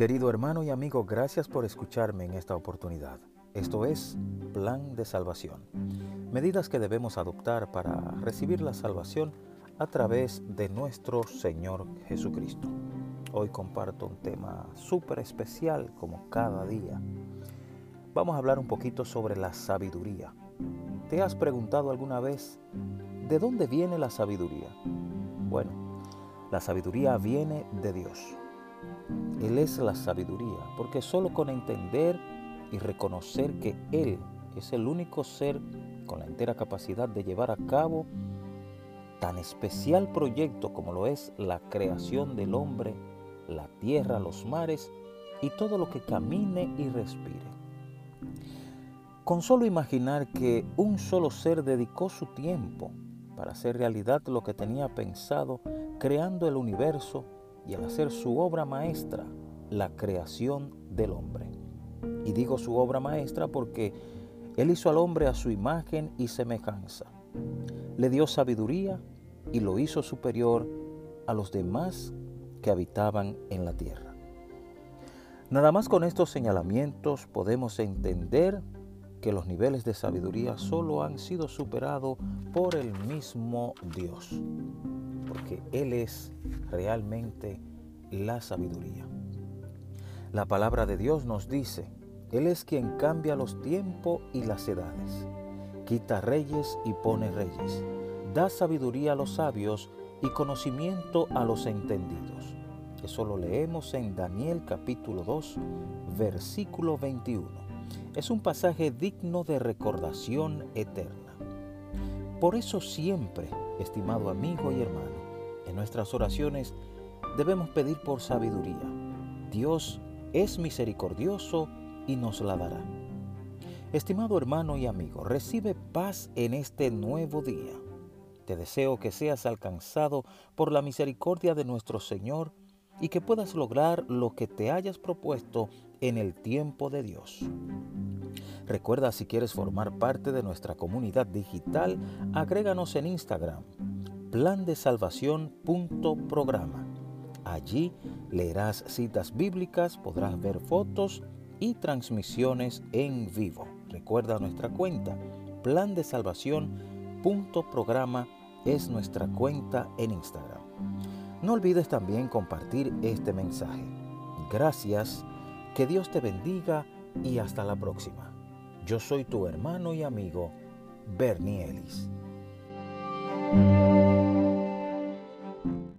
Querido hermano y amigo, gracias por escucharme en esta oportunidad. Esto es Plan de Salvación. Medidas que debemos adoptar para recibir la salvación a través de nuestro Señor Jesucristo. Hoy comparto un tema súper especial como cada día. Vamos a hablar un poquito sobre la sabiduría. ¿Te has preguntado alguna vez de dónde viene la sabiduría? Bueno, la sabiduría viene de Dios. Él es la sabiduría, porque solo con entender y reconocer que Él es el único ser con la entera capacidad de llevar a cabo tan especial proyecto como lo es la creación del hombre, la tierra, los mares y todo lo que camine y respire. Con solo imaginar que un solo ser dedicó su tiempo para hacer realidad lo que tenía pensado, creando el universo y al hacer su obra maestra, la creación del hombre. Y digo su obra maestra porque Él hizo al hombre a su imagen y semejanza. Le dio sabiduría y lo hizo superior a los demás que habitaban en la tierra. Nada más con estos señalamientos podemos entender que los niveles de sabiduría solo han sido superados por el mismo Dios, porque Él es realmente la sabiduría. La palabra de Dios nos dice, Él es quien cambia los tiempos y las edades, quita reyes y pone reyes, da sabiduría a los sabios y conocimiento a los entendidos. Eso lo leemos en Daniel capítulo 2, versículo 21. Es un pasaje digno de recordación eterna. Por eso siempre, estimado amigo y hermano, en nuestras oraciones debemos pedir por sabiduría. Dios es misericordioso y nos la dará. Estimado hermano y amigo, recibe paz en este nuevo día. Te deseo que seas alcanzado por la misericordia de nuestro Señor y que puedas lograr lo que te hayas propuesto en el tiempo de Dios. Recuerda si quieres formar parte de nuestra comunidad digital, agréganos en Instagram, plan de salvación.programa. Allí leerás citas bíblicas, podrás ver fotos y transmisiones en vivo. Recuerda nuestra cuenta, plan de salvación. programa es nuestra cuenta en Instagram. No olvides también compartir este mensaje. Gracias, que Dios te bendiga y hasta la próxima. Yo soy tu hermano y amigo, Bernie Ellis.